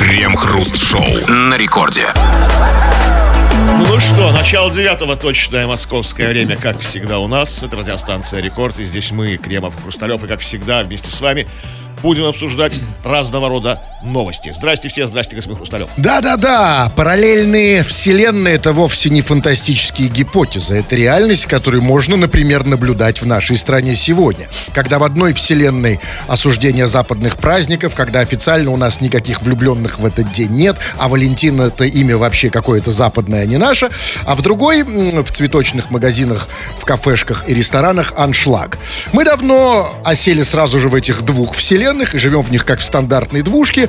Крем-хруст-шоу на рекорде. Ну что, начало девятого точное московское время, как всегда у нас. Это радиостанция «Рекорд», и здесь мы, Кремов и Хрусталев, и как всегда вместе с вами будем обсуждать разного рода новости. Здрасте все, здрасте, господин Хрусталев. Да-да-да, параллельные вселенные это вовсе не фантастические гипотезы. Это реальность, которую можно, например, наблюдать в нашей стране сегодня. Когда в одной вселенной осуждение западных праздников, когда официально у нас никаких влюбленных в этот день нет, а Валентина это имя вообще какое-то западное, а не наше, а в другой, в цветочных магазинах, в кафешках и ресторанах аншлаг. Мы давно осели сразу же в этих двух вселенных и живем в них как в стандартной двушке,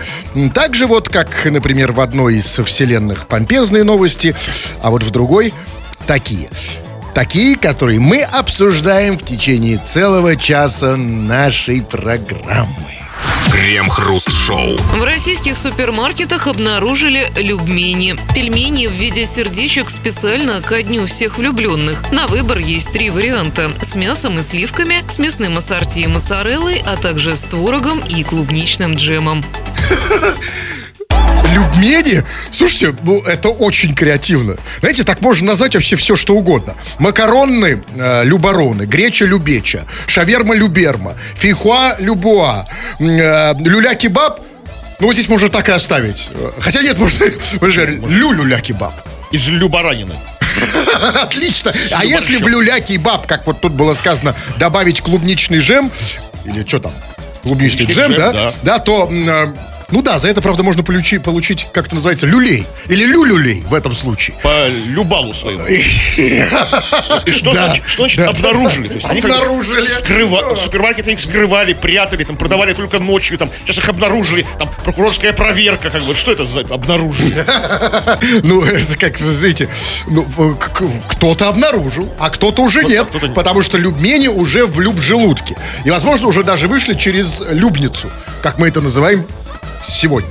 так же вот, как, например, в одной из вселенных помпезные новости, а вот в другой такие. Такие, которые мы обсуждаем в течение целого часа нашей программы. Крем-хруст-шоу. В российских супермаркетах обнаружили любмени. Пельмени в виде сердечек специально ко дню всех влюбленных. На выбор есть три варианта. С мясом и сливками, с мясным ассорти и моцареллой, а также с творогом и клубничным джемом. Любмени? Слушайте, ну это очень креативно. Знаете, так можно назвать вообще все, что угодно. Макаронны э, любароны, греча любеча, шаверма люберма, фейхуа любуа, э, люля-кебаб. Ну, вот здесь можно так и оставить. Хотя нет, можно, лю-люля-кебаб. Из Любаранины. Отлично. А если в люля-кебаб, как вот тут было сказано, добавить клубничный джем, или что там, клубничный, Клубничный джем, джем, да, да. да, то э, ну да, за это, правда, можно получить, получить как это называется, люлей. Или люлюлей в этом случае. По Любалу своему. И что, значит, обнаружили? Они Обнаружили. супермаркеты их скрывали, прятали, там продавали только ночью, там сейчас их обнаружили, там прокурорская проверка, как бы. Что это за обнаружили? Ну, это как, знаете, ну, кто-то обнаружил, а кто-то уже нет, потому что любмени уже в люб-желудке. И, возможно, уже даже вышли через любницу, как мы это называем сегодня.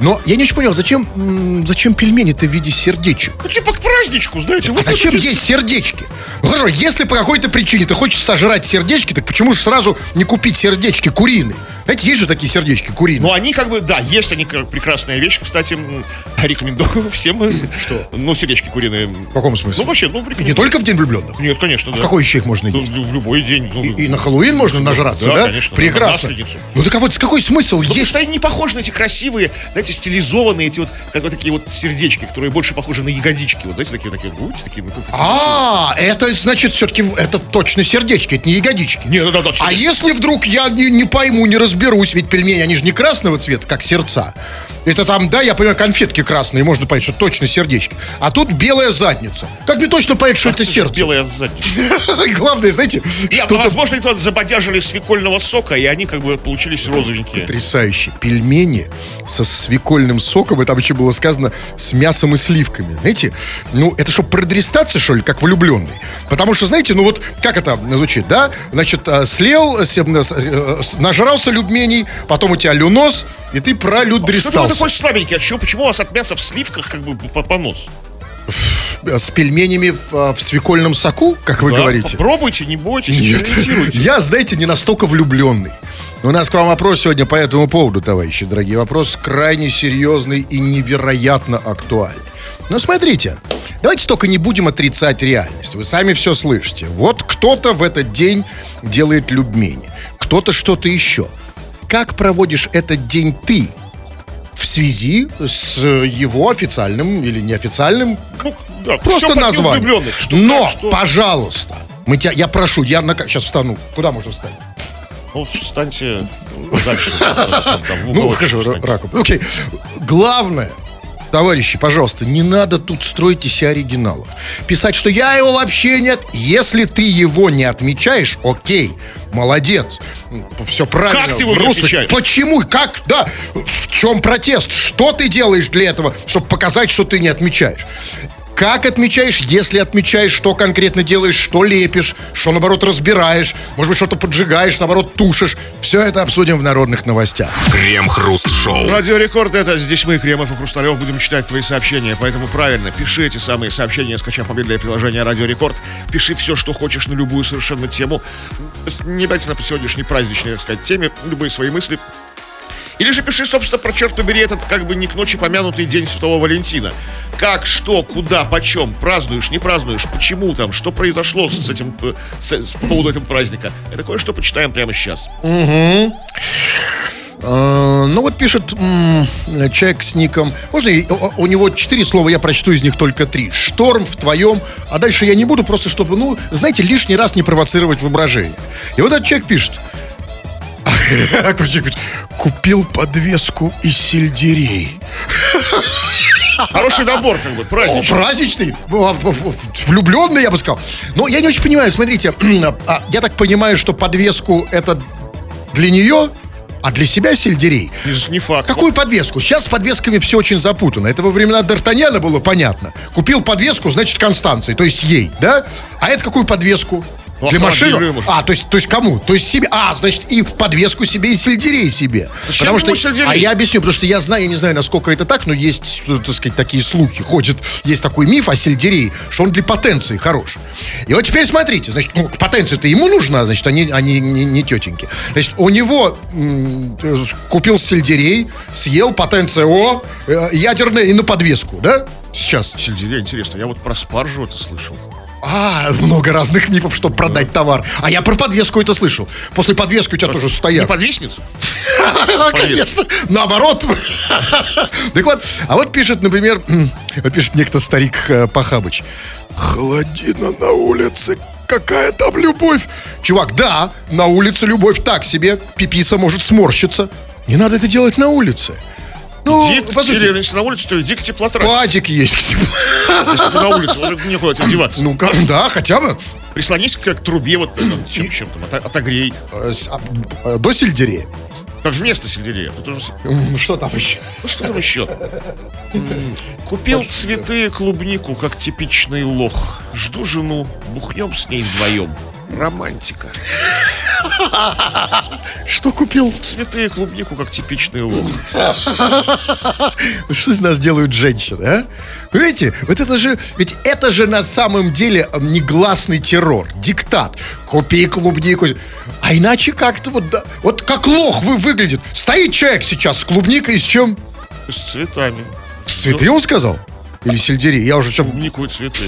Но я не очень понял, зачем, м, зачем пельмени-то в виде сердечек? Ну, типа к праздничку, знаете. А зачем есть сердечки? Ну хорошо, если по какой-то причине ты хочешь сожрать сердечки, так почему же сразу не купить сердечки куриные? Знаете, есть же такие сердечки куриные. Ну, они как бы, да, есть они как прекрасная вещь. Кстати, м, рекомендую всем. Что? Ну, сердечки куриные. В каком смысле? Ну, вообще, ну, И не только в День влюбленных. Нет, конечно, В да. какой еще их можно Ну, есть? в любой день. Ну, И, и на Хэллоуин можно нажраться, Да, да? конечно, Прекрасно. на Масленицу. Ну так а вот какой смысл Ну, потому есть? что они не похожи на эти красивые, знаете, стилизованные, эти вот, как вот такие вот сердечки, которые больше похожи на ягодички. Вот, знаете, такие, такие, вот, такие, ну, А, это значит все-таки это точно сердечки, это не ягодички. Не, да, да, А если вдруг я не, не пойму, не разберусь, ведь пельмени, они же не красного цвета, как сердца. Это там, да, я понимаю, конфетки красные, можно понять, что точно сердечки. А тут белая задница. Как мне точно понять, что это сердце? Белая задница. Главное, знаете, Нет, что-то возможно, это забодяжили свекольного сока, и они как бы получились розовенькие. потрясающе. Пельмени со свекольным соком, и там еще было сказано с мясом и сливками. Знаете, ну, это что, продрестаться, что ли, как влюбленный? Потому что, знаете, ну вот, как это звучит, да? Значит, э, слел, э, э, нажрался любмений, потом у тебя люнос, и ты Что ты вот пролюдристался. такой слабенький? А чего, почему у вас от мяса в сливках как бы по- понос? С пельменями в, э, в свекольном соку, как вы Да, говорите? Попробуйте, не бойтесь, Нет. Я, знаете, не настолько влюбленный. У нас к вам вопрос сегодня по этому поводу, товарищи дорогие. Вопрос крайне серьезный и невероятно актуальный. Но смотрите, давайте только не будем отрицать реальность. Вы сами все слышите. Вот кто-то в этот день делает любмени, кто-то что-то еще. Как проводишь этот день ты? В связи с его официальным или неофициальным Ну, да, Просто всё по название. дню влюбленных. Что, Но, что? пожалуйста, мы тебя, я прошу, я на, сейчас встану. Куда можно встать? Ну, встаньте дальше. Ну, хорошо, встаньте. ра- раком. Окей. Главное, товарищи, пожалуйста, не надо тут строить из себя оригиналов. Писать, что я его вообще нет. Если ты его не отмечаешь, окей, молодец. Все правильно. Как ты его в не отмечаешь? Почему? Как? Да. В чем протест? Что ты делаешь для этого, чтобы показать, что ты не отмечаешь? Как отмечаешь, если отмечаешь, что конкретно делаешь, что лепишь, что, наоборот, разбираешь, может быть, что-то поджигаешь, наоборот, тушишь. Все это обсудим в народных новостях. Крем-хруст-шоу. Радио Рекорд, это здесь мы, Кремов и Хрусталев, будем читать твои сообщения, поэтому правильно, пиши эти самые сообщения, скачав мобильное приложение Радио Рекорд, пиши все, что хочешь на любую совершенно тему, не обязательно по сегодняшней праздничной, так сказать, теме, любые свои мысли, Или же пиши, собственно, про черт побери этот как бы не к ночи помянутый день Святого Валентина. Как, что, куда, почем, празднуешь, не празднуешь, почему там, что произошло с этим, э, с, с- по поводу этого праздника. Это кое-что почитаем прямо сейчас. Э, Ну вот пишет человек с ником. Можно у него четыре слова, я прочту из них только три. Шторм в твоем, а дальше я не буду, просто чтобы, ну, знаете, лишний раз не провоцировать воображение. И вот этот человек пишет. Купил подвеску из сельдерей. Хороший набор, как бы, О, праздничный. праздничный, влюбленный, я бы сказал. Но я не очень понимаю, смотрите, а, я так понимаю, что подвеску это для нее, а для себя сельдерей. Не факт. Какую подвеску? Сейчас с подвесками все очень запутано. Это во времена Д'Артаньяна было понятно. Купил подвеску, значит, Констанции, то есть ей, да? А это какую подвеску? Ну, Для машины? А, то есть, то есть кому? То есть себе. А, значит, и подвеску себе, и сельдерей себе. Зачем потому что, сельдерей? А я объясню, потому что я знаю, я не знаю, насколько это так, но есть, так сказать, такие слухи. Ходят, есть такой миф о сельдерее, что он для потенции хорош. И вот теперь смотрите, значит, ну, потенция-то ему нужна, значит, они, они не, не тетеньки. Значит, у него м, э, купил сельдерей, съел, потенция О, э, ядерная и на подвеску, да? Сейчас. Сельдерей, интересно, я вот про спаржу это слышал. А, много разных мифов, чтобы продать товар. А я про подвеску это слышал. После подвески у тебя тоже Не стоят. подвиснет? Конечно. Наоборот. Так вот, а вот пишет, например, вот пишет некто старик э, Пахабыч. Холодина на улице. Какая там любовь? Чувак, да, на улице любовь так себе. Пиписа может сморщиться. Не надо это делать на улице. Ну, Иди, по сути, или если на улице, то иди к теплотрассе. падик есть. Если ты на улице, уже некуда тебе деваться. Ну, да, хотя бы. Прислонись к, к трубе, вот там, чем, чем там, ото- отогрей. э, а, э, До сельдерея. Как же место сельдерея. Тут уже Что там еще? Ну что там еще? Купил цветы и клубнику, как типичный лох. Жду жену, бухнем с ней вдвоем. Романтика. Что купил? Цветы и клубнику, как типичный лох. Что из нас делают женщины, а? Вы Видите, вот это же, ведь это же на самом деле негласный террор, диктат. Купи клубнику. А иначе как-то вот, вот как лох вы выглядит. Стоит человек сейчас с клубникой и с чем? С цветами. С цветы он сказал? Или сельдерей? Я уже все... Клубнику и цветы.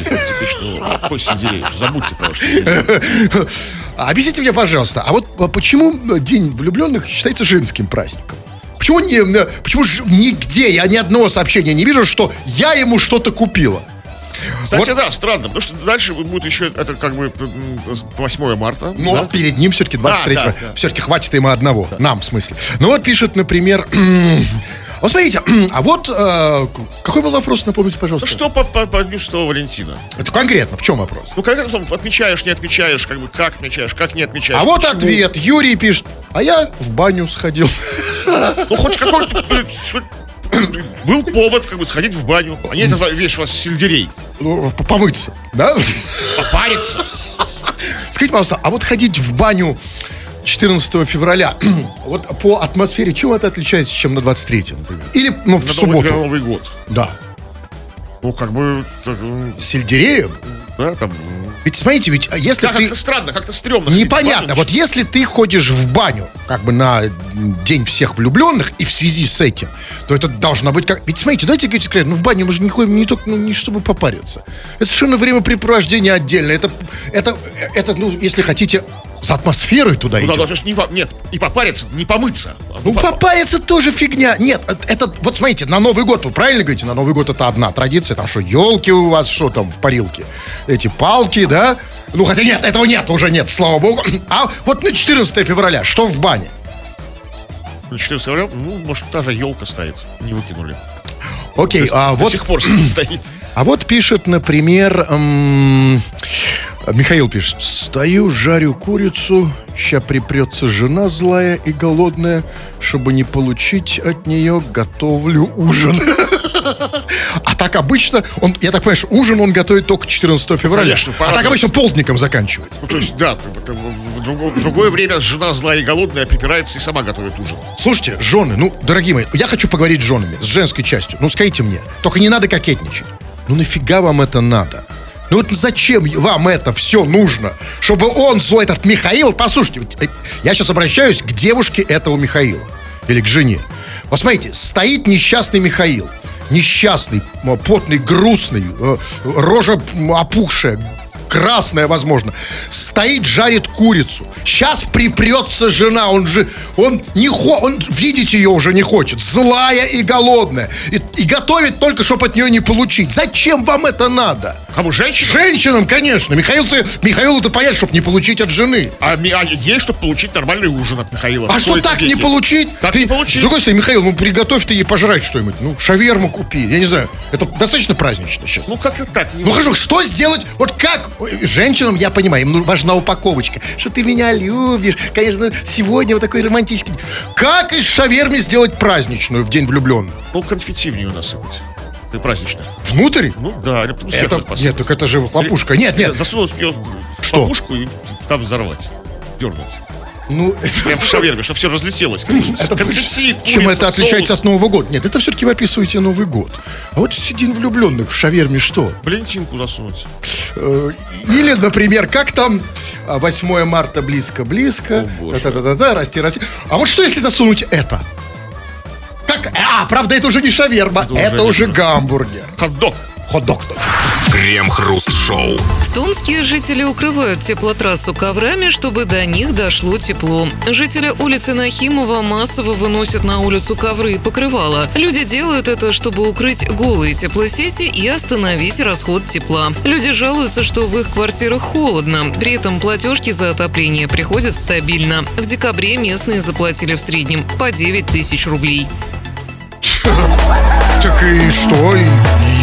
Какой сельдерей? Забудьте про что. Объясните мне, пожалуйста, а вот а почему День влюбленных считается женским праздником? Почему, не, э, почему же нигде я ни одного сообщения не вижу, что я ему что-то купила? Кстати, Вот. да, странно, потому что дальше будет еще, это как бы м, 8 марта. Ну, да? а перед ним все-таки 23 Да, да, да. Все-таки хватит ему одного. Нам, в смысле. Ну, вот пишет, например... Вот смотрите, а вот э, какой был вопрос, напомните, пожалуйста. Ну что по, по, по Дню Святого Валентина? Это конкретно, в чем вопрос? Ну, как это, отмечаешь, не отмечаешь, как бы как отмечаешь, как не отмечаешь. А вот почему? ответ. Юрий пишет, а я в баню сходил. Ну, хоть какой-то... э, Был повод, как бы, сходить в баню. А не это, видишь, у вас сельдерей. Ну, Помыться, да? Попариться. Скажите, пожалуйста, а вот ходить в баню 14 февраля, вот по атмосфере, чем это отличается, чем на 23, например? Или, ну, в Новый, субботу? Новый год. Да. Ну, как бы, так, С сельдереем? да, там... Ведь смотрите, ведь если Да, ты... как-то странно, как-то стрёмно. Непонятно. Вот если ты ходишь в баню, как бы на день всех влюбленных, и в связи с этим, то это должно быть как... Ведь смотрите, давайте говорить откровенно, ну в баню мы же не ходим не только, ну, не чтобы попариться. Это совершенно времяпрепровождение отдельно. Это, это, это, ну, если хотите, с атмосферой туда Ну, идет. да, не нет, и попариться, не помыться. а Ну, по- попариться тоже фигня. Нет, э- это, вот смотрите, на Новый год, вы правильно говорите, на Новый год это одна традиция, там что, елки у вас, что там в парилке? Эти палки, да? Ну, хотя нет, этого нет, уже нет, слава богу. А вот на 14 февраля, что в бане? Ну, 14 февраля, ну, может, та же елка стоит. Не выкинули. Окей, а До вот, сих пор стоит. А вот пишет, например, м, Михаил пишет, стою, жарю курицу, ща припрется жена злая и голодная, чтобы не получить от нее, готовлю ужин. А так обычно, он, я так понимаю, что ужин он готовит только 14 февраля. Конечно, а так обычно полдником заканчивается. Ну, то есть, да, в друго- в другое время жена злая и голодная припирается и сама готовит ужин. Слушайте, жены, ну, дорогие мои, я хочу поговорить с женами, с женской частью. Ну, скажите мне, только не надо кокетничать. Ну, нафига вам это надо? Ну вот зачем вам это все нужно? Чтобы он, злой этот Михаил, послушайте, э, я сейчас обращаюсь к девушке этого Михаила. Или к жене. Вот смотрите, стоит несчастный Михаил. Несчастный, потный, грустный, э, рожа опухшая, красная, возможно. Стоит, жарит курицу. Сейчас припрется жена, он же, он не хо, он видеть ее уже не хочет. Злая и голодная. И, и готовит только, чтобы от нее не получить. Зачем вам это надо? Кому, женщина? Женщинам, конечно. Михаил, ты, Михаилу-то понять, чтобы не получить от жены. А, а ей, чтобы получить нормальный ужин от Михаила. А что так не деньги. получить? Так ты, не получить. С другой стороны, Михаил, ну приготовь ты ей пожрать что-нибудь. Ну, шаверму купи. Я не знаю. Это достаточно празднично сейчас. Ну, как-то так. не Ну хорошо, что сделать? Вот как? Женщинам, я понимаю, им важна упаковочка. Что ты меня любишь. Конечно, сегодня вот такой романтический. Как из шавермы сделать праздничную в день влюбленных? Ну, конфетти в нее насыпать. Ты праздничная. Внутрь? Ну, да. Это, нет, так это же хлопушка. Нет, нет. Засунуть в нее Что? ловушку и там взорвать. Дернуть. Ну, Прям в шаверме, чтобы все разлетелось. Это, Конфетти, чем курица, это отличается соус. от Нового года? Нет, это все-таки вы описываете Новый год. А вот день влюбленных в шаверме что? Блинчинку засунуть. Э, Или, например, как там а, 8 марта близко-близко. Да-да-да, расти, расти. А вот что, если засунуть это? Как? А, правда, это уже не шаверма, это, Это уже, уже гамбургер. Хот-дог. Хот-дог. Крем-хруст-шоу. В Томске жители укрывают теплотрассу коврами, чтобы до них дошло тепло. Жители улицы Нахимова массово выносят на улицу ковры и покрывала. Люди делают это, чтобы укрыть голые теплосети и остановить расход тепла. Люди жалуются, что в их квартирах холодно. При этом платежки за отопление приходят стабильно. В декабре местные заплатили в среднем по 9 тысяч рублей. Так и что?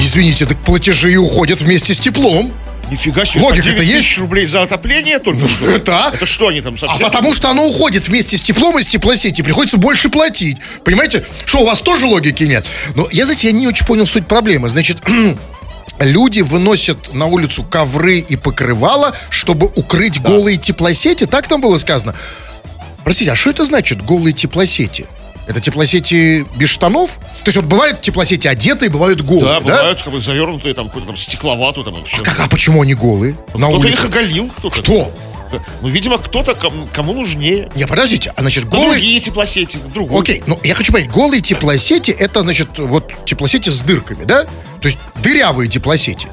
Извините, так платежи и уходят вместе с теплом. Нифига себе. Логика-то по 9 есть? рублей за отопление только что? Да. Это что они там А совсем? потому что оно уходит вместе с теплом из теплосети, приходится больше платить. Понимаете? Что, у вас тоже логики нет? Но я, знаете, я не очень понял суть проблемы. Значит, люди выносят на улицу ковры и покрывала, чтобы укрыть голые теплосети. Так там было сказано? Простите, а что это значит, голые теплосети? Это теплосети без штанов? То есть вот бывают теплосети одетые, бывают голые, Да, да? бывают как бы завернутые, там, какую-то там стекловатую, там, вообще. А, как- а почему они голые? На Кто-то их улице? оголил, кто-то. Кто? Ну, видимо, кто-то, кому, кому нужнее. Не, подождите, а значит, На голые... другие теплосети, в другую. Окей, ну я хочу понять, голые теплосети это, значит, вот теплосети с дырками, да? То есть дырявые теплосети.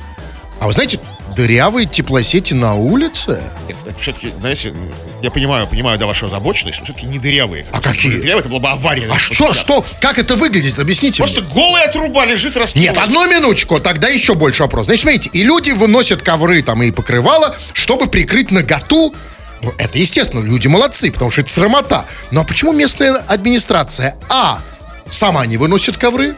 А вы знаете, дырявые теплосети на улице? Нет, все-таки, знаете, я понимаю, понимаю, да, вашу озабоченность, но все-таки не дырявые. А какие? Дырявые, это была бы авария. А что, вот что, как это выглядит? Объясните Просто мне. голая труба лежит, раскинулась. Нет, одну минуточку, тогда еще больше вопрос. Значит, смотрите, и люди выносят ковры там и покрывала, чтобы прикрыть наготу. Ну, это естественно, люди молодцы, потому что это срамота. Но почему местная администрация, а, сама не выносит ковры,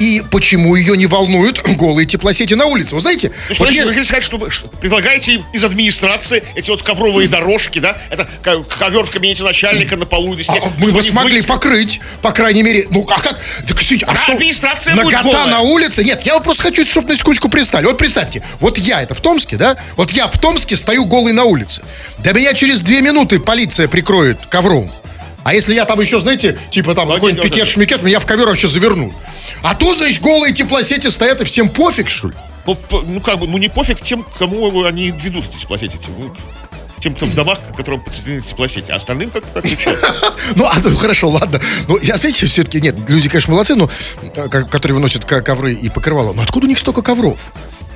и почему ее не волнуют голые теплосети на улице? Вы знаете, То есть, вот я- вы хотите сказать, что вы что, предлагаете им из администрации эти вот ковровые дорожки, да? Это ко- ковер в кабинете начальника на полу везде. А, мы чтобы бы смогли вылезли. покрыть, по крайней мере. Ну, а как? Так, извините, а Да, что? администрация будет Нагота голая. на улице? Нет, я просто хочу, чтобы на секундочку представили. Вот представьте, вот я, это в Томске, да? Вот я в Томске стою голый на улице. Да меня через две минуты полиция прикроет ковром. А если я там еще, знаете, типа там какой-нибудь пикет-шмикет, меня в ковер вообще заверну. А то, значит, голые теплосети стоят и всем пофиг, что ли? Ну, ну, как бы, ну, не пофиг тем, кому они ведут эти теплосети. Тем, ну, тем, кто в домах, которым подсоединены теплосети. А остальным как-то так ничего. Ну, а, ну, хорошо, ладно. Ну, я, знаете, все-таки, нет, люди, конечно, молодцы, но, э, ко- которые выносят ко- ковры и покрывала. Но откуда у них столько ковров?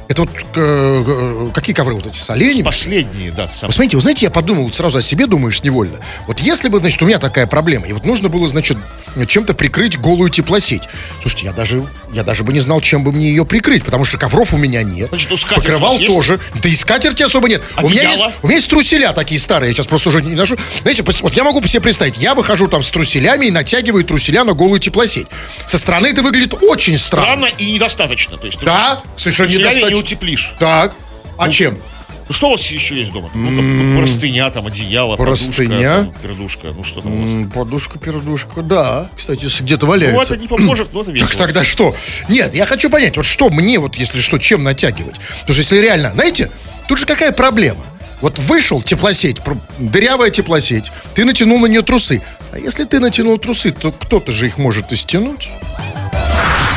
Это вот э, э, какие ковры вот эти, с оленями? Последние, да, сам. Смотрите, вы знаете, я подумал вот сразу о себе, думаешь, невольно. Вот если бы, значит, у меня такая проблема, и вот нужно было, значит, чем-то прикрыть голую теплосеть. Слушайте, я даже, я даже бы не знал, чем бы мне ее прикрыть, потому что ковров у меня нет. Значит, ну, скатерть Покрывал у вас есть? тоже. Да и скатерти особо нет. У меня, есть, Одеяло? у меня есть труселя такие старые, я сейчас просто уже не ношу. Знаете, вот я могу себе представить, я выхожу там с труселями и натягиваю труселя на голую теплосеть. Со стороны это выглядит очень странно. Странно и недостаточно. То есть, Да, совершенно труселями не утеплишь. Так, а чем? Ну, что у вас еще есть дома? Ну, там, простыня, там, одеяло, Простыня. подушка, там, пердушка. Ну, что там у вас? Подушка, пердушка, да. Кстати, где-то Ну, валяется. это не поможет, но это весело. Так тогда что? Нет, я хочу понять, вот что мне, вот если что, чем натягивать? Потому что если реально, знаете, тут же какая проблема? Вот вышел теплосеть, дырявая теплосеть, ты натянул на нее трусы. А если ты натянул трусы, то кто-то же их может и стянуть.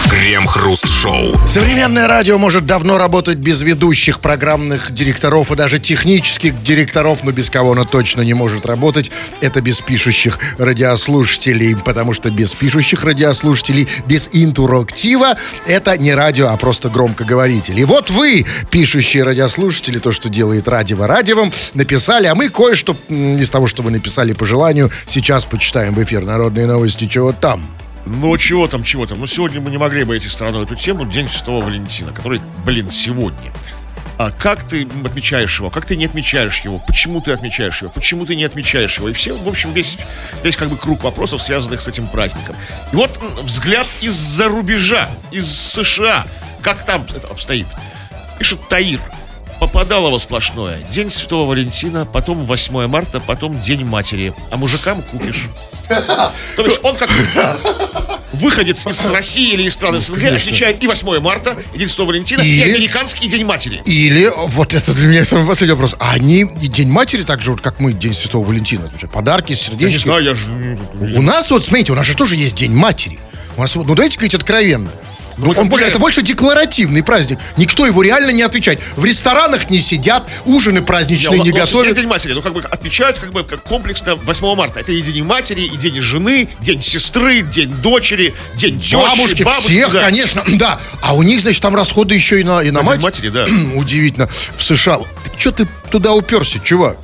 Крем-хруст Крем-хруст-шоу. Современное радио может давно работать без ведущих, программных директоров и даже технических директоров, но без кого оно точно не может работать. Это без пишущих радиослушателей, потому что без пишущих радиослушателей, без интерактива, это не радио, а просто громкоговоритель. И вот вы, пишущие радиослушатели, то, что делает радио радиовым, написали, а мы кое-что из того, что вы написали по желанию, сейчас почитаем в эфир «Народные новости», чего там. Ну, чего там, чего там. Ну, сегодня мы не могли бы идти стороной эту тему. День Святого Валентина, который, блин, сегодня. А как ты отмечаешь его? Как ты не отмечаешь его? Почему ты отмечаешь его? Почему ты не отмечаешь его? И все, в общем, весь, весь как бы круг вопросов, связанных с этим праздником. И вот взгляд из-за рубежа, из США. Как там это обстоит? Пишет Таир. Попадалово сплошное. День Святого Валентина, потом 8 марта, потом День матери. А мужикам купишь. То бишь он как выходец из России или из стран СНГ отмечает и 8 марта, и День Святого Валентина, и Или- американский День матери. Или, вот это для меня самый последний вопрос, а они и День матери так же, вот как мы День Святого Валентина, отмечают? подарки, Я не сердечки. знаю, я же... У нас вот, смотрите, у нас же тоже есть День матери. У нас, вот, ну давайте говорить откровенно. Ну, он блин. это больше декларативный праздник. Никто его реально не отвечает. В ресторанах не сидят, ужины праздничные не готовят. День матери, ну как бы отмечают как бы как комплексно 8 марта. Это и День матери, и День жены, День сестры, День дочери, День тещи, Бабушки, всех, да. конечно, да. А у них, значит, там расходы еще и на, и на, На мать. матери, да. Удивительно. В США. Так что ты туда уперся, чувак?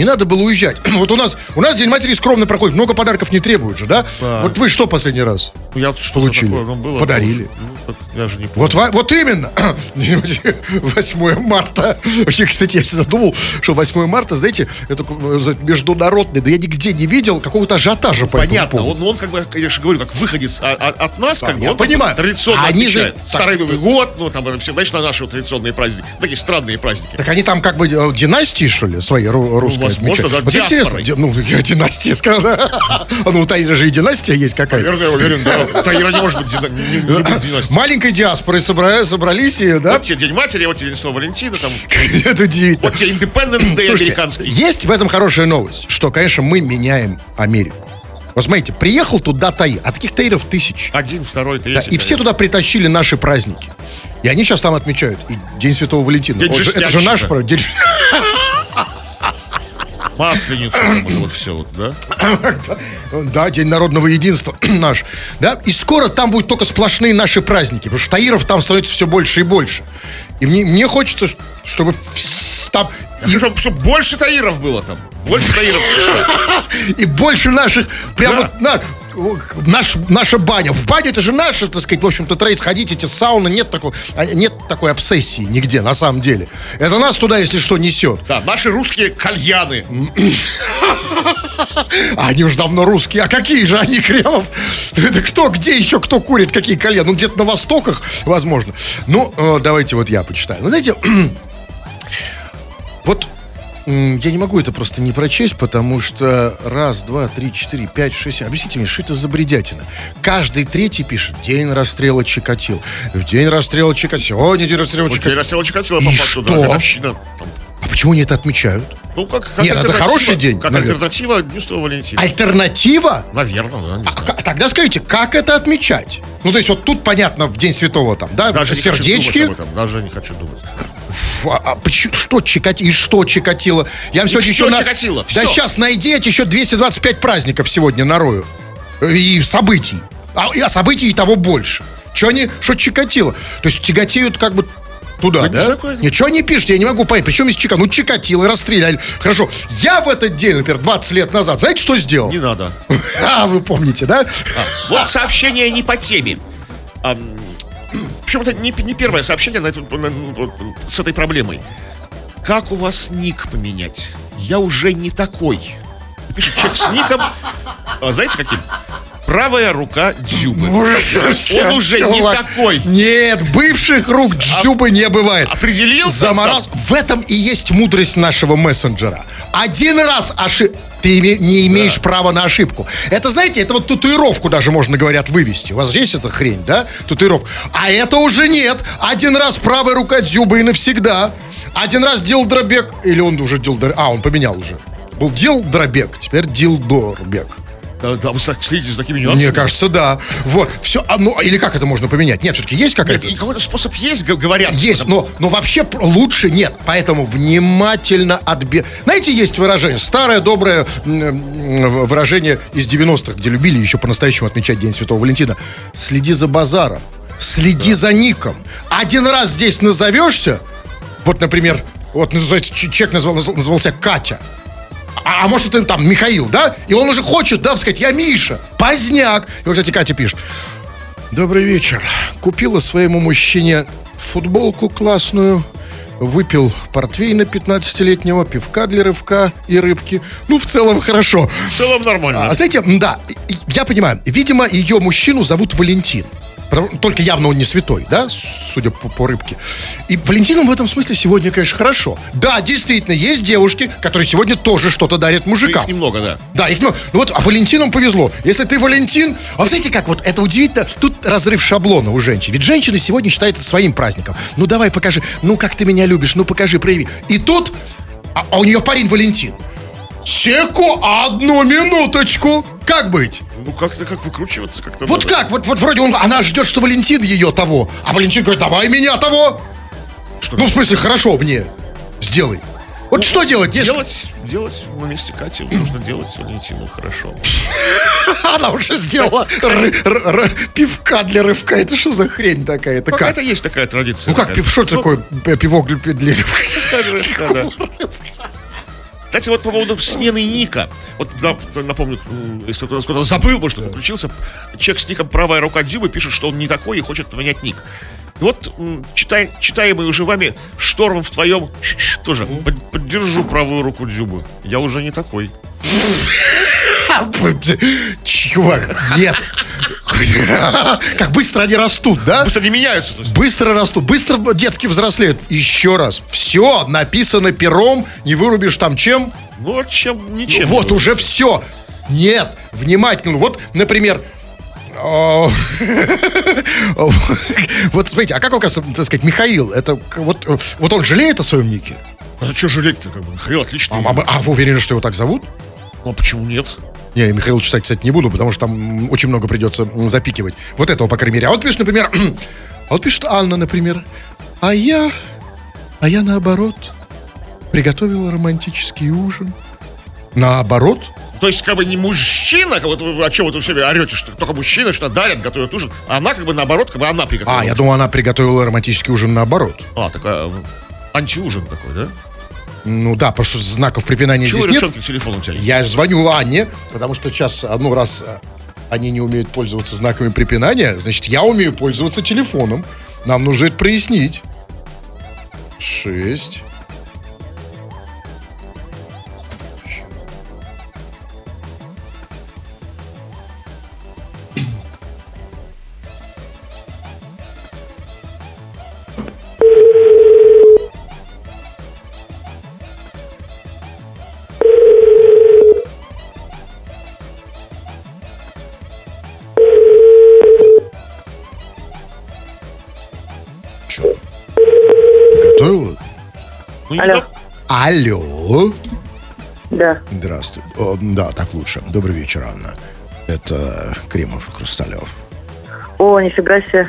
Не надо было уезжать. Вот у нас, у нас День матери скромно проходит, много подарков не требуют же, да? Да. Вот вы что последний раз? Ну, Я что Получили. Такое, ну, было, Подарили. Ну, так я же не помню. Вот, вот именно. 8 марта. Вообще, кстати, я всегда думал, что 8 марта, знаете, это э, международный, да я нигде не видел какого-то ажиотажа по этому Понятно, он, ну, он как бы, я же говорю, как выходец от нас, как бы, он понимаю. традиционно они же-. Старый Новый год, ну, там, все, знаешь, на наши традиционные праздники. Такие странные праздники. Так они там как бы э, династии, что ли, свои ру- русские возможно, отмечают? да, Вот интересно, диаспорой. ну, я династия сказал. А ну, у Таира же и династия есть какая-то. Наверное, я уверен, да. Таира не может быть дина- не- не быть династией. Маленькой диаспорой собра- собрались да? Тебе День матери, вот День Святого Валентина, там, Это удивительно. вот тебе Independence Day американский. есть в этом хорошая новость, что, конечно, мы меняем Америку. Вот смотрите, приехал туда Таир, а таких Таиров тысячи. Один, второй, Да, третий. и все туда притащили наши праздники. И они сейчас там отмечают. И День Святого Валентина. День Он же- это же наш праздник. Масленицу, там, это вот все, вот, да? Да, День народного единства наш. Да, и скоро там будут только сплошные наши праздники, потому что Таиров там становится все больше и больше. И мне, мне хочется, чтобы там Чтобы, больше Таиров было там. Больше Таиров и больше наших, прям вот наш, наша баня. В бане это же наша, так сказать, в общем-то, троить ходить, эти сауны, нет такой, а, нет такой обсессии нигде, на самом деле. Это нас туда, если что, несет. Да, наши русские кальяны. А они уже давно русские. А какие же они, Кремов? Это кто, где еще кто курит, какие кальяны? Ну, где-то на Востоках, возможно. Ну, э, давайте вот я почитаю. Ну, знаете, вот я не могу это просто не прочесть, потому что раз, два, три, четыре, пять, шесть, семь. Объясните мне, что это за бредятина? Каждый третий пишет День расстрела Чикатил. День расстрела Чикатил. Сегодня день расстрела Чикатил. день расстрела Чикатило, по факту, да, годовщина. А почему они это отмечают? Ну, как, как Нет, это альтернатива- хороший день, Как наверное. альтернатива Дню Валентина. Альтернатива? Наверное, да, А к- Тогда скажите, как это отмечать? Ну, то есть вот тут понятно, в День Святого там, да, Даже не хочу думать сердечки. об этом, Даже не хочу думать. А- а что Чикатило? И что Чикатило? Я сегодня еще... на- Чикатило, Да сейчас найдите еще 225 праздников сегодня нарою. И событий. А, и- а событий и того больше. Что они, что Чикатило? То есть тяготеют как бы туда, Да да? такое. Ничего не пишете, я не могу понять. Причем из Чика? Ну, Чикатило расстреляли. Хорошо, я в этот день, например, 20 лет назад, знаете, что сделал? Не надо. А, вы помните, да? Вот сообщение не по теме. Ам, Причем это не, не первое сообщение на эту- на- вот, с этой проблемой. Как у вас ник поменять? Я уже не такой. Пишет человек с ником, а, знаете каким? Правая рука Дзюбы. Он уже не Чувак. такой. Нет, бывших рук Дждюбы не бывает. Определился? Замороз. В этом и есть мудрость нашего мессенджера. Один раз ошиб... Ты не имеешь права на ошибку. Это, знаете, это вот татуировку даже можно, говорят, вывести. У вас же есть эта хрень, да? Татуировка. А это уже нет. Один раз правая рука Дзюбы и навсегда. Один раз Дилдробек. Или он уже Дилдор... А, он поменял уже. Был Дилдробек, теперь Дилдорбек. Да, да, вы следите за такими нюансами? Мне кажется, да. Вот, все, а, ну, или как это можно поменять? Нет, все-таки есть Нет, какая-то... и какой-то способ есть, говорят. Есть, но, но вообще лучше нет. Поэтому внимательно отбе... Знаете, есть выражение, старое доброе выражение из 90-х, где любили еще по-настоящему отмечать День Святого Валентина. Следи за базаром, следи за ником. Один раз здесь назовешься, вот, например, вот ч- человек назвал- назв- назывался Катя. А, а может, это там Михаил, да? И он уже хочет, да, сказать, я Миша, поздняк. И вот, кстати, Катя пишет. Добрый вечер. Купила своему мужчине футболку классную, выпил портвейна 15-летнего, пивка для рывка и рыбки. Ну, в целом, хорошо. В целом нормально. А, знаете, да, я понимаю, видимо, ее мужчину зовут Валентин. Только явно он не святой, да, судя по, по рыбке. И Валентином в этом смысле сегодня, конечно, хорошо. Да, действительно, есть девушки, которые сегодня тоже что-то дарят мужикам. Их немного, да. Да, их много. Ну вот, а Валентинам повезло. Если ты Валентин... А вы знаете как, вот это удивительно, тут разрыв шаблона у женщин. Ведь женщины сегодня считают это своим праздником. Ну давай покажи, ну как ты меня любишь, ну покажи, прояви. И тут, а, а у нее парень Валентин. Секу, одну минуточку. Как быть? Ну, как-то как выкручиваться как-то Вот надо. как? Вот, вот вроде он, она ждет, что Валентин ее того. А Валентин говорит, давай меня того. Что Ну, в смысле, хорошо мне. Сделай. Вот что делать? Если- Делать, делать на месте Кати нужно делать Валентину хорошо. Она уже сделала пивка для рывка. Это что за хрень такая? Это как? Какая-то есть такая традиция. Ну как, что Ну, такое пивок для рывка? Кстати, вот по поводу смены ника. Вот напомню, если кто-то забыл, может, он включился. Человек с ником «Правая рука Дзюбы» пишет, что он не такой и хочет поменять ник. Вот читай, читаемый уже вами «Шторм в твоем...» Тоже под- поддержу правую руку Дзюбы. Я уже не такой. Чувак, нет. Как быстро они растут, да? Быстро не меняются. Быстро растут, быстро детки взрослеют. Еще раз, все написано пером, не вырубишь там чем. Ну, а чем, ничем. вот уже все. Нет, внимательно. Вот, например, о, вот смотрите, а как так сказать, Михаил, это вот, вот он жалеет о своем нике? А что жалеть-то? Как бы? Михаил отличный. А, мы- а вы уверены, что его так зовут? Ну, а почему нет? Не, я Михаил читать, кстати, не буду, потому что там очень много придется запикивать. Вот этого, по крайней мере. А вот пишет, например, а вот пишет Анна, например, а я, а я наоборот, приготовила романтический ужин. Наоборот? То есть, как бы не мужчина, вот вы о чем вы тут все орете, что только мужчина что дарят, готовят ужин, а она как бы наоборот, как бы она приготовила. А, я ужин. думал, она приготовила романтический ужин наоборот. А, такая антиужин такой, да? Ну да, потому что знаков препинания Чего здесь нет. телефону у тебя? Я звоню Анне, потому что сейчас, ну, раз а, они не умеют пользоваться знаками препинания, значит, я умею пользоваться телефоном. Нам нужно это прояснить. Шесть. Алло. Да. Здравствуй. О, да, так лучше. Добрый вечер, Анна. Это Кремов и Хрусталев. О, нифига себе.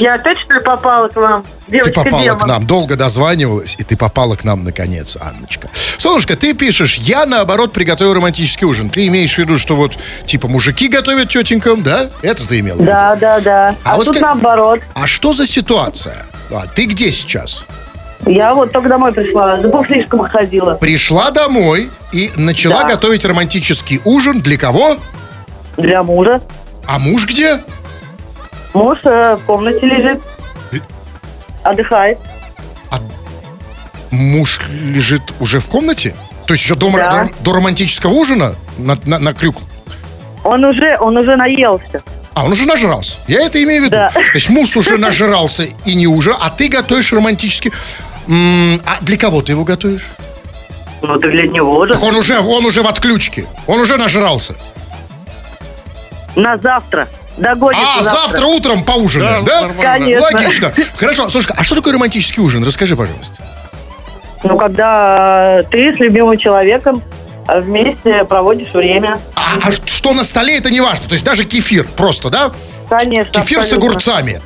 Я точно попала к вам, Ты девочка попала демон? к нам, долго дозванивалась, и ты попала к нам наконец, Анночка. Солнышко, ты пишешь, я наоборот приготовил романтический ужин. Ты имеешь в виду, что вот типа мужики готовят тетенькам, да? Это ты имел в виду? Да, да, да. А А, вот тут ска- наоборот. А что за ситуация? А, ты где сейчас? Я вот только домой пришла, за слишком ходила. Пришла домой и начала Да. готовить романтический ужин для кого? Для мужа. А муж где? Муж э, в комнате лежит. Отдыхает. Муж лежит уже в комнате? То есть еще до, Да. до- до романтического ужина на, на, на крюк? Он уже, он уже наелся. А, он уже нажрался. Я это имею в виду. Да. То есть муж уже нажрался и не уже, а ты готовишь романтический... М, а для кого ты его готовишь? Ну, ты для него же. Так он уже, он уже в отключке. Он уже нажрался. На завтра. Догодится А, завтра утром поужинаем, Да. Конечно. Логично. Хорошо, слушай, а что такое романтический ужин? Расскажи, пожалуйста. Ну, когда э, ты с любимым человеком А Вместе проводишь время. А, а что на столе, это не важно. То есть даже кефир просто, да? Конечно, Кефир с абсолютно. огурцами.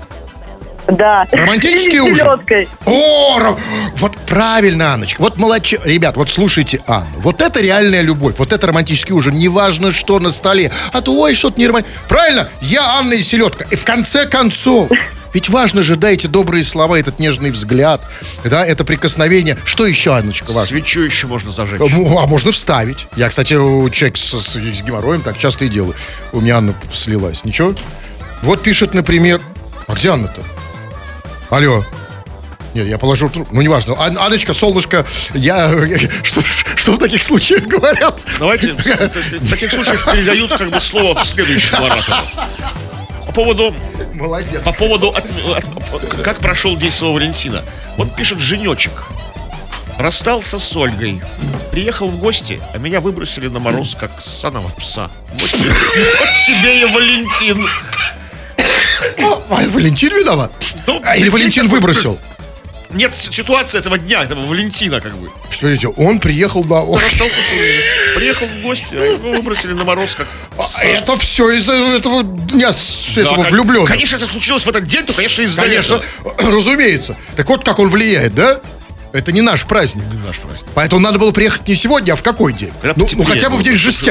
Да. Романтический ужин. селедкой. О, Ром- вот правильно, Анночка. Вот молодче. Ребят, вот слушайте Анну. Вот это реальная любовь. Вот это романтический ужин. Неважно, что на столе. А то, ой, что-то не романтично. Правильно? Я Анна и селедка. И в конце концов... Ведь важно же, да, эти добрые слова, этот нежный взгляд, да, это прикосновение. Что еще, Анночка, важно? Свечу еще можно зажечь. Ну, а можно вставить. Я, кстати, у человека с, с- с геморроем так часто и делаю. У меня Анна слилась. Ничего? Вот пишет, например... А где Анна-то? Алло. Нет, я положил трубку. Ну, неважно. Ан- Анночка, солнышко, я... Что, что в таких случаях говорят? Давайте в таких случаях передают как бы слово следующему оратору. По поводу, Молодец. по поводу от- от- как прошел день Святого Валентина. Вот пишет Женечек. Расстался с Ольгой. Приехал в гости, а меня выбросили на мороз, как саного пса. Вот тебе, вот тебе и Валентин. А, Валентин виноват? Ну, А, или Валентин выбросил? Нет, ситуация этого дня, этого Валентина как бы. Что видите, он приехал на... С Ольгой. Приехал в гости, а его выбросили на мороз, как пса. Это все из-за этого дня, с этого влюбленного. Конечно, это случилось в этот день, то, конечно, из-за Конечно, разумеется. Так вот, как он влияет, да? Это не наш праздник. Не наш праздник. Поэтому надо было приехать не сегодня, а в какой день? Когда Ну, ну, хотя бы в день не выбросили.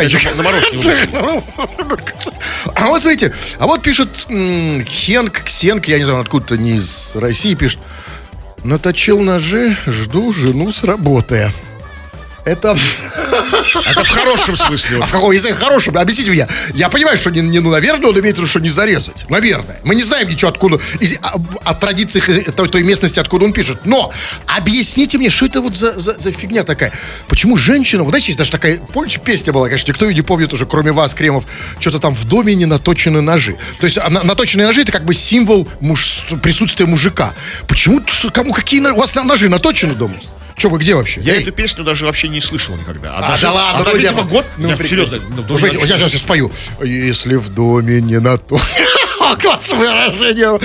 А вот смотрите, а вот пишет Хенк, Ксенк, я не знаю, откуда-то не из России пишет. Наточил ножи, жду жену с работы. Это... Это в хорошем смысле. А в каком языке хорошем? Объясните мне. Я понимаю, что не, не, ну, наверное, он имеет в виду, что не зарезать. Наверное. Мы не знаем ничего откуда, из, а, о традициях э, той, той местности, откуда он пишет. Но объясните мне, что это вот за, за, за фигня такая? Почему женщина, вот знаете, есть даже такая, помните, песня была, конечно, никто ее не помнит уже, кроме вас, Кремов, что-то там в доме не наточены ножи. То есть на- наточенные ножи это как бы символ муж, присутствия мужика. Почему, кому, какие у вас ножи наточены дома? Че вы где вообще? Я Эй. эту песню даже вообще не слышал никогда. А, даже- да ладно, она, видимо, я- год. ну, прекрасно. серьезно. ну, знаете, я сейчас спою. Если в доме не на то... Класс выражение.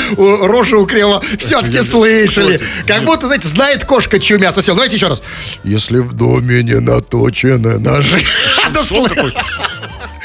Рожа у Крева все-таки слышали. Как будто, знаете, знает кошка, чье мясо съел. Давайте еще раз. Если в доме не наточены ножи.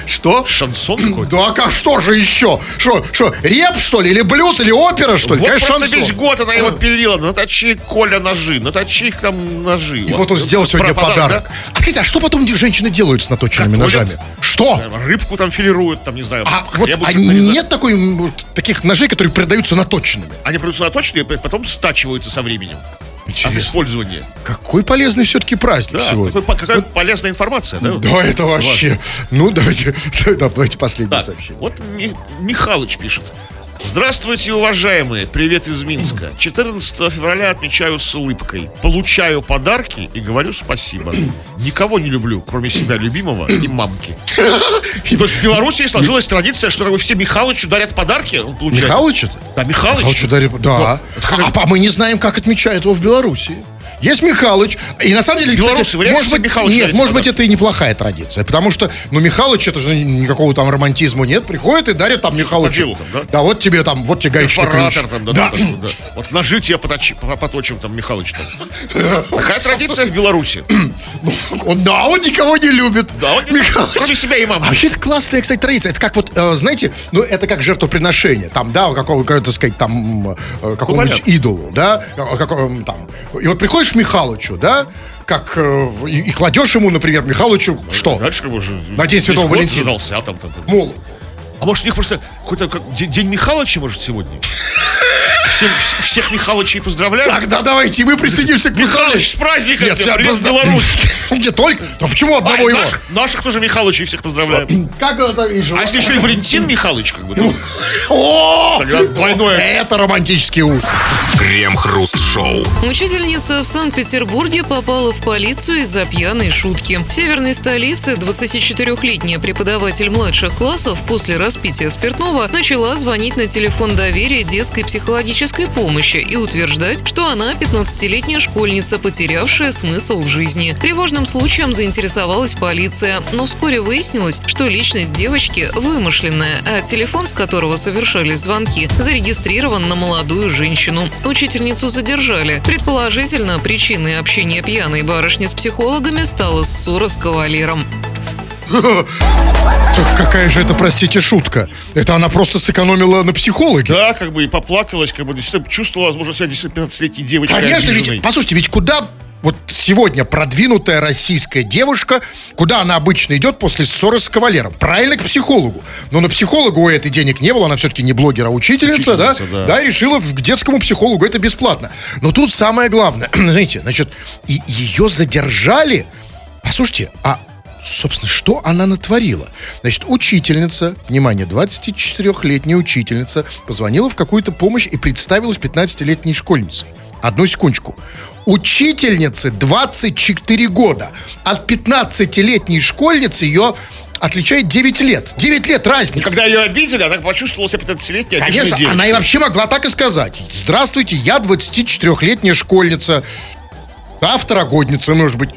Что? Шансон какой-то. Да, а что же еще? Что, что, реп, что ли? Или блюз, или опера, что ли? Вот Конечно, просто весь шансон. год она его пилила. Наточи, Коля, ножи. Наточи там ножи. И вот он сделал сегодня Про подарок. А скажите, а что потом женщины делают с наточенными Готовят. ножами? Что? да? Рыбку там филируют, там, не знаю, А вот а нет такой, вот таких ножей, которые продаются наточенными? Они продаются наточенные, потом стачиваются со временем. От использования. Какой полезный все-таки праздник Да, сегодня. какой- какая полезная информация, да? Да, это вообще. Ну, давайте, да, давайте последнее Так, сообщение. вот Ми- Михалыч пишет. Здравствуйте, уважаемые! Привет из Минска. 14 февраля отмечаю с улыбкой. Получаю подарки и говорю спасибо. Никого не люблю, кроме себя любимого и мамки. Есть в Беларуси сложилась традиция, что как бы все Михалычу дарят подарки. Он получает- Михалыч это? Да, Михалыч. Михалыч дарит- Да. А, а мы не знаем, как отмечают его в Беларуси. Есть Михалыч. И на самом деле, Белорусы, кстати, может быть, Михалыч нет, может быть, это и неплохая традиция. Потому что, ну, Михалыч, это же никакого там романтизма нет. Приходит и дарит там Михалычу. там, да? Да, вот тебе там, вот тебе гаечный ключ. Там, да, да, да, да. Вот ножи тебе поточи- по- поточим, там, Михалыч там. Такая традиция в Беларуси. Он, да, он никого не любит. Да, он не- Михалыч. кроме себя и А мамы. вообще это классная, кстати, традиция. Это как вот, э, знаете, ну это как жертвоприношение. Там, да, какого, как это сказать, там э, какому-нибудь идолу, да, э, какого- там. И вот приходишь к Михалычу, да, как э, и, и кладешь ему, например, Михалычу что? Дальше бы уже... На День Святого Валентина. задался, там, там, там. Мол, А может у них просто какой-то как, день, день Михалыча, может, сегодня? Всем, вс- всех Михалычей поздравляю. тогда давайте мы присоединимся к Михалыч, Михалычу. с праздником Нет, тебя, я привет, Беларусь. Не только. Ну почему одного А, его? наших, тоже Михалычей всех поздравляем. Как это вижу? А если еще и Валентин Михалыч, как бы, то О! тогда двойное. Это романтический ужин. Крем-хруст-шоу. Учительница в Санкт-Петербурге попала в полицию из-за пьяной шутки. В северной столице 24-летняя преподаватель младших классов после распития спиртного начала звонить на телефон доверия детской психологической помощи и утверждать, что она 15-летняя школьница, потерявшая смысл в жизни. Тревожным случаем заинтересовалась полиция, но вскоре выяснилось, что личность девочки вымышленная, а телефон, с которого совершались звонки, зарегистрирован на молодую женщину. Учительницу задержали. Предположительно, причиной общения пьяной барышни с психологами стала ссора с кавалером. Так какая же это, простите, шутка? Это она просто сэкономила на психологе. Да, как бы и поплакалась, как бы чувствовала, возможно, себя действительно 15-летней девочкой Конечно, обиженной. ведь, послушайте, ведь куда вот сегодня продвинутая российская девушка, куда она обычно идет после ссоры с кавалером? Правильно, к психологу. Но на психолога у этой денег не было, она все-таки не блогер, а учительница, да? Учительница, да. и решила к детскому психологу это бесплатно. Но тут самое главное, знаете, значит, и ее задержали. Послушайте, а Собственно, что она натворила? Значит, учительница, внимание, 24-летняя учительница позвонила в какую-то помощь и представилась 15-летней школьницей. Одну секундочку. Учительнице 24 года, а с 15-летней школьницей ее отличает 9 лет. 9 лет разница. Когда ее обидели, она почувствовала себя 15-летней обиженной Конечно, девочкой. она и вообще могла так и сказать. Здравствуйте, я 24-летняя школьница. Да, второгодница, может быть.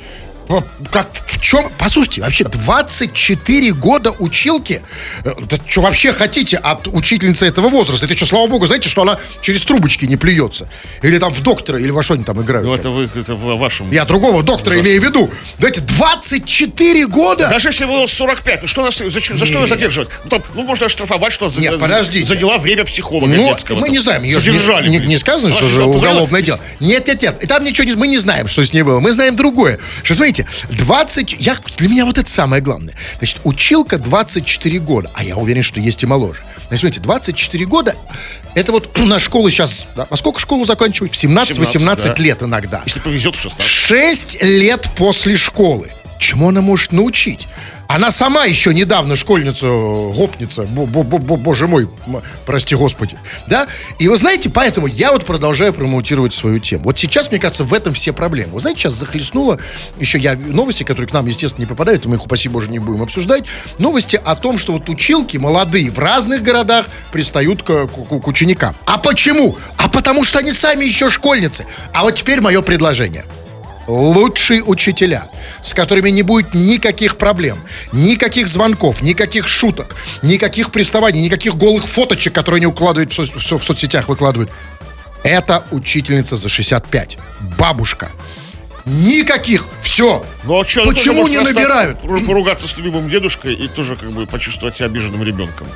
Как, в чем? Послушайте, вообще 24 года училки. Э, Да что вообще хотите от учительницы этого возраста? Это что, слава богу, знаете, что она через трубочки не плюется? Или там в доктора, или во что они там играют? Ну, это вы, это в вашем... Я другого доктора имею в виду. Знаете, 24 года! Даже если было 45, ну что нас, за, за что нас задерживать? Ну, там, ну, можно оштрафовать, что за, Нет, за- подождите. за дела время психолога Ну, детского. мы там. не знаем, ее Задержали. не, не- не сказано, что же уголовное дело. Нет, нет, нет, и там ничего не, мы не знаем, что с ней было. Мы знаем другое. Что, смотрите, 20, я, для меня вот это самое главное. Значит, училка 24 года, а я уверен, что есть и моложе. Значит, смотрите, 24 года, это вот у нас школы сейчас, да, во сколько школу заканчивают? В 17-18 17, да. лет иногда. Если повезет, в 16. 6 лет после школы. Чему она может научить? Она сама еще недавно гопница, бо- бо- бо- боже мой, прости господи, да? И вы знаете, поэтому я вот продолжаю промоутировать свою тему. Вот сейчас, мне кажется, в этом все проблемы. Вы знаете, сейчас захлестнуло, еще я новости, которые к нам, естественно, не попадают, и мы их, упаси боже, не будем обсуждать, новости о том, что вот училки молодые в разных городах пристают к, к- к ученикам. А почему? А потому что они сами еще школьницы. А вот теперь мое предложение лучшие учителя, с которыми не будет никаких проблем, никаких звонков, никаких шуток, никаких приставаний, никаких голых фоточек, которые они укладывают в, со- в со- в соцсетях, выкладывают. Это учительница за 65. Бабушка. Никаких. Все. Ну, а чё, Почему тоже не набирают? Поругаться с любимым дедушкой и тоже как бы почувствовать себя обиженным ребенком.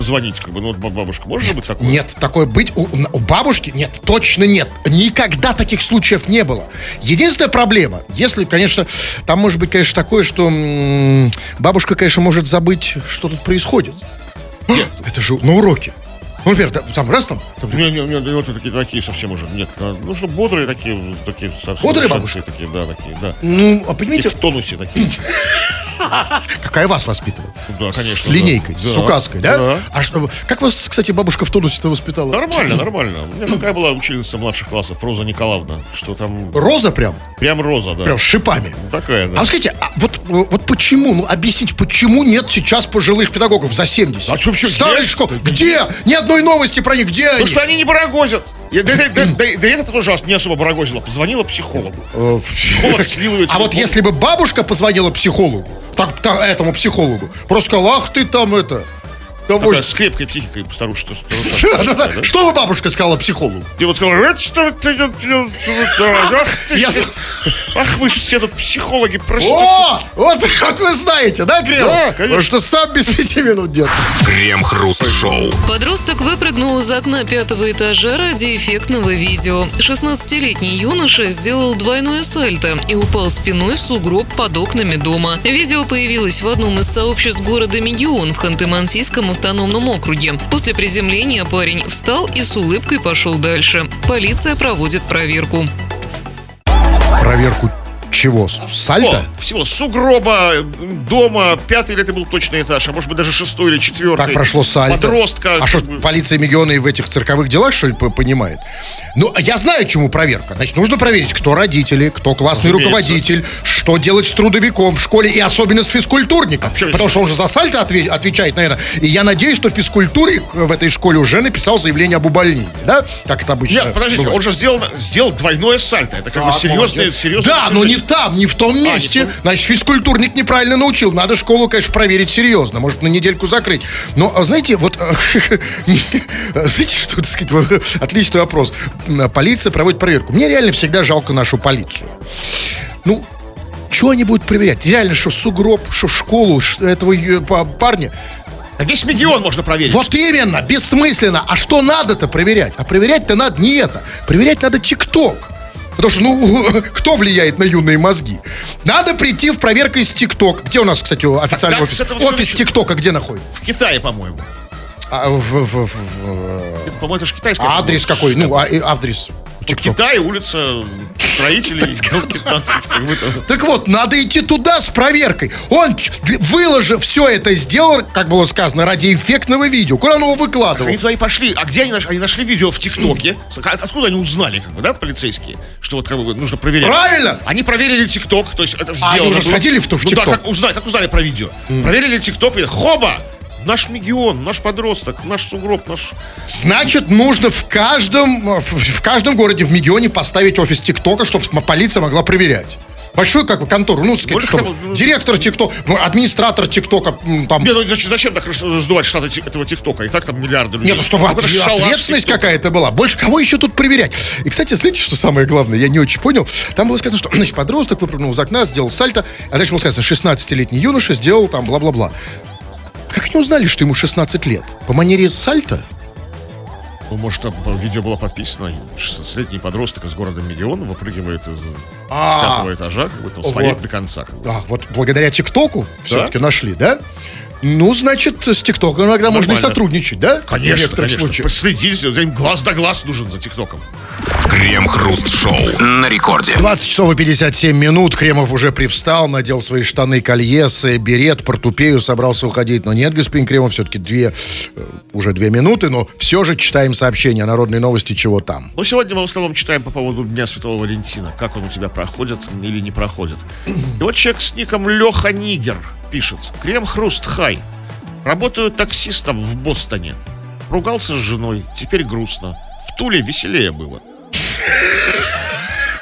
Позвонить, как бы, ну вот бабушка, может быть такое? Нет, такое быть у, у бабушки нет, точно нет. Никогда таких случаев не было. Единственная проблема, если, конечно, там может быть, конечно, такое, что м, бабушка, конечно, может забыть, что тут происходит. Нет. Это же на уроке. Ну, например, там раз там, там Не, не, не, вот такие, такие совсем уже. Нет, а, ну что бодрые такие, такие совсем Бодрые совершенные такие, да, такие, да. ну, а И понимаете, в тонусе такие. какая вас воспитывала? Да, конечно. С линейкой, да. с указкой, да? Да. А что, как вас, кстати, бабушка в тонусе-то воспитала? Нормально, нормально. У меня такая была учительница младших классов, Роза Николаевна, что там Роза прям, прям Роза, да. прям с шипами. Такая, А да. вот скажите, а вот, вот почему, ну объясните, почему нет сейчас пожилых педагогов за 70? А что? Старые Есть? школы. Где? Ни одной новости про них. Где они? Потому что они не барагозят. Да, да, да, да, да это тоже не особо барагозила. Позвонила психологу. Психолог слил ее А вот если бы бабушка позвонила психологу, так, та- этому психологу, просто сказала, ах ты там это... Такая Давай. с крепкой психикой старушка. Что бы бабушка сказала психологу? И вот сказал, «Это что ты, э, э, ах вы все тут психологи, простите. О! Вот, вот вы знаете, да, Крем? Да, конечно. Потому что сам без пяти минут дед. Крем-хруст-шоу. Подросток выпрыгнул из окна пятого этажа ради эффектного видео. 16-летний юноша сделал двойное сальто и упал спиной в сугроб под окнами дома. Видео появилось в одном из сообществ города Мегион в Ханты-Мансийском автономном округе. После приземления парень встал и с улыбкой пошел дальше. Полиция проводит проверку. Проверку Чего? Сальто? О, всего сугроба, дома, пятый или это был точный этаж, а может быть даже шестой или четвертый. Так прошло сальто. Подростка. А что, полиция Мегиона и в этих цирковых делах, что ли, понимает? Ну, а я знаю, чему проверка. Значит, нужно проверить, кто родители, кто классный Разумеется. руководитель, что делать с трудовиком в школе и особенно с физкультурником. почему Потому что он же за сальто отве- отвечает, наверное. И я надеюсь, что физкультурник в этой школе уже написал заявление об увольнении, да? Как это обычно Нет, подождите, бывает. он же сделал, сделал двойное сальто. Это как бы серьезный, серьезный. Да, но не там, не в том месте. А, в том. Значит, физкультурник неправильно научил. Надо школу, конечно, проверить серьезно. Может, на недельку закрыть. Но, а, знаете, вот... Знаете, что, так сказать, отличный вопрос. Полиция проводит проверку. Мне реально всегда жалко нашу полицию. Ну, что они будут проверять? Реально, что сугроб, что школу, что этого э, па- парня. А Весь мегион можно проверить. Вот именно, бессмысленно. А что надо-то проверять? А проверять-то надо не это. Проверять надо ТикТок. Потому что, ну, кто влияет на юные мозги? Надо прийти в проверку из ТикТок. Где у нас, кстати, официальный так, офис? Офис ТикТока где находится? В Китае, по-моему. А, в- в- в- в- Это, По-моему, это же китайский. а адрес какой? Ну, а, адрес. Китай, улица строителей, дом 15, как. Так вот, надо идти туда с проверкой. Он, выложив все это, сделал, как было сказано, ради эффектного видео. Куда он его выкладывал? Они туда и пошли. А где они нашли? Они нашли видео в ТикТоке. От- Откуда они узнали, как бы, да, полицейские, что вот как бы нужно проверять? Правильно! Они проверили ТикТок, то есть это А, сделано. они уже сходили в ту- в Ну да, как узнали, как узнали про видео? Проверили ТикТок, и хоба! Наш мегион, наш подросток, наш сугроб, наш... Значит, нужно в каждом, в, в каждом городе в Мегионе поставить офис ТикТока, чтобы полиция могла проверять. Большую как бы контору, ну, сказать, бы, ну, директор ТикТока, ну, администратор ТикТока, там, Не, ну зачем, зачем так сдувать штаты этого ТикТока? И так там миллиарды людей. нет, ну, чтобы отве- шалаш ответственность какая-то была. Больше кого еще тут проверять? И, кстати, знаете, что самое главное, я не очень понял. Там было сказано, что, значит, подросток выпрыгнул из окна, сделал сальто, а дальше было сказано, 16-летний юноша сделал там бла-бла-бла. Как они узнали, что ему 16 лет? По манере сальто? Ну, может, там видео было подписано. 16-летний подросток из города Миллион выпрыгивает из А. с пятого этажа, как бы там, с Вот. до конца. А, вот благодаря ТикТоку все-таки нашли, да? Ну, значит, с ТикТоком иногда можно и Нормально. сотрудничать, да? В Конечно, некоторых конечно. случаях. Следите, им глаз да глаз нужен за ТикТоком. Крем-хруст-шоу на рекорде. 20 часов и 57 минут. Кремов уже привстал, надел свои штаны, кольесы, берет, портупею, собрался уходить. Но нет, господин Кремов, все-таки две, э, уже две минуты, но все же читаем сообщения, народные новости, чего там. Ну, сегодня мы в основном читаем по поводу Дня Святого Валентина. Как он у тебя проходит или не проходит. И вот человек с ником Леха Нигер пишет. Крем-хруст, хай. Работаю таксистом в Бостоне. Ругался с женой, теперь грустно. В Туле веселее было.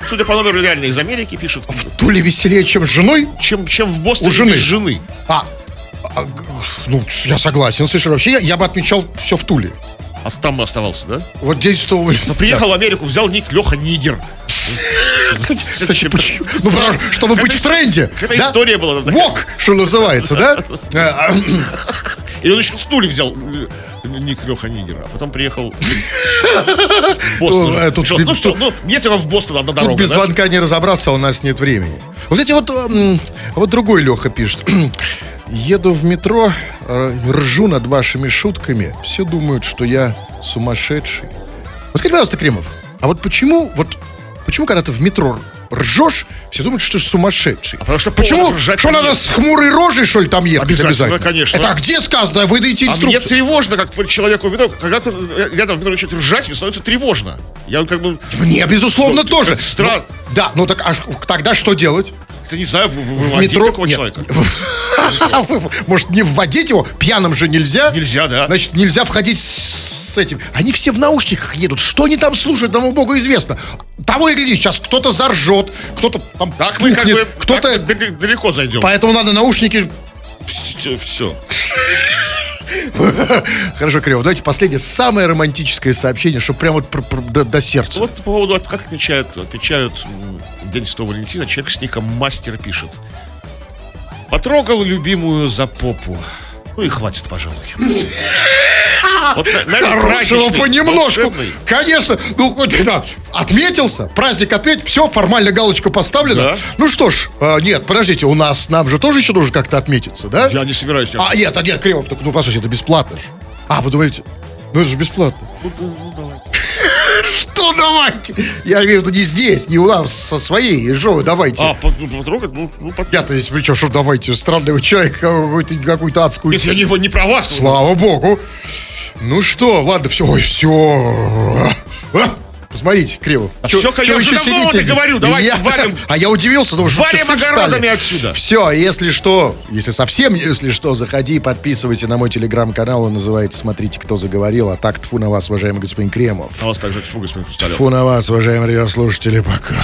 Судя по номеру реально из Америки, пишет, То ли веселее, чем с женой? чем, чем в Бостоне У жены. без жены. А, а, ну, я согласен. Слушай, вообще я, я бы отмечал все в Туле. А там оставался, да? Вот здесь что вы... Ну, приехал в Америку, взял ник Леха Нигер. Ну, чтобы быть в тренде. Это история была. Вок, что называется, да? Э, а, И он еще в Туле взял ник Леха Нигера, а потом приехал в Бостон. Ну, э, Что, Ну что, ну, мне тебе в Бостон одна дорога, без звонка не разобраться, а у нас нет времени. Вот знаете, вот, м, вот другой Леха пишет. Еду в метро, ржу над вашими шутками. Все думают, что я сумасшедший. Вот скажите, пожалуйста, Кремов, а вот почему, вот, почему, когда ты в метро ржешь, все думают, что ты сумасшедший? А потому что Почему? Что надо с хмурой рожей, что ли, там ехать Обязательно, обязательно? конечно. Это а где сказано? Выдайте А мне инструкцию. тревожно, как человеку в метро, когда кто-то рядом в метро начинает ржать, мне становится тревожно. Я как бы, Мне, безусловно, Ну, тоже. странно. Ну, да, ну так а тогда что делать? ты не знаю, В выводить метро такого нет. человека. Может, не вводить его? Пьяным же нельзя. Нельзя, да. Значит, нельзя входить с, с этим. Они все в наушниках едут. Что они там слушают, тому богу известно. Того и гляди, сейчас кто-то заржет, кто-то там Так мы как бы кто-то... далеко зайдем. Поэтому надо наушники... Все, все. Хорошо, Криво, давайте последнее, самое романтическое сообщение, чтобы прямо вот до, до сердца. Вот по поводу, как отмечают, отмечают День Святого Валентина, человек с ником Мастер пишет. Потрогал любимую за попу. Ну и хватит, пожалуй. Вот на- на этот Хорошего понемножку. волшебный, Конечно. Ну, хоть да, отметился, праздник отметь, все, формально галочка поставлена. Да. Ну что ж, а, нет, подождите, у нас, нам же тоже еще должен как-то отметиться, да? Я не собираюсь. А, нет, а нет, Кремов, так, ну, послушайте, это бесплатно же. А, вы думаете, ну это же бесплатно. Что давайте? Я говорю, это не здесь, не у нас, со своей. Вы давайте? А, ну, потрогать? Ну, ну, Я-то есть, при что давайте, странный вы человек, какую-то, какую-то адскую... Нет, я не, не про вас. Слава богу. Ну что, ладно, все, ой, все. Посмотрите, Кривов. А всё, я уже давно это говорю, давайте валим. А я удивился, потому что Валим огородами встали. отсюда. Все, если что, если совсем, если что, заходи подписывайся на мой телеграм-канал. Он называется «Смотрите, кто заговорил». А так, тфу на вас, уважаемый господин Кремов. А вас также фу, господин Хрусталев. Тфу на вас, уважаемые радиослушатели, пока.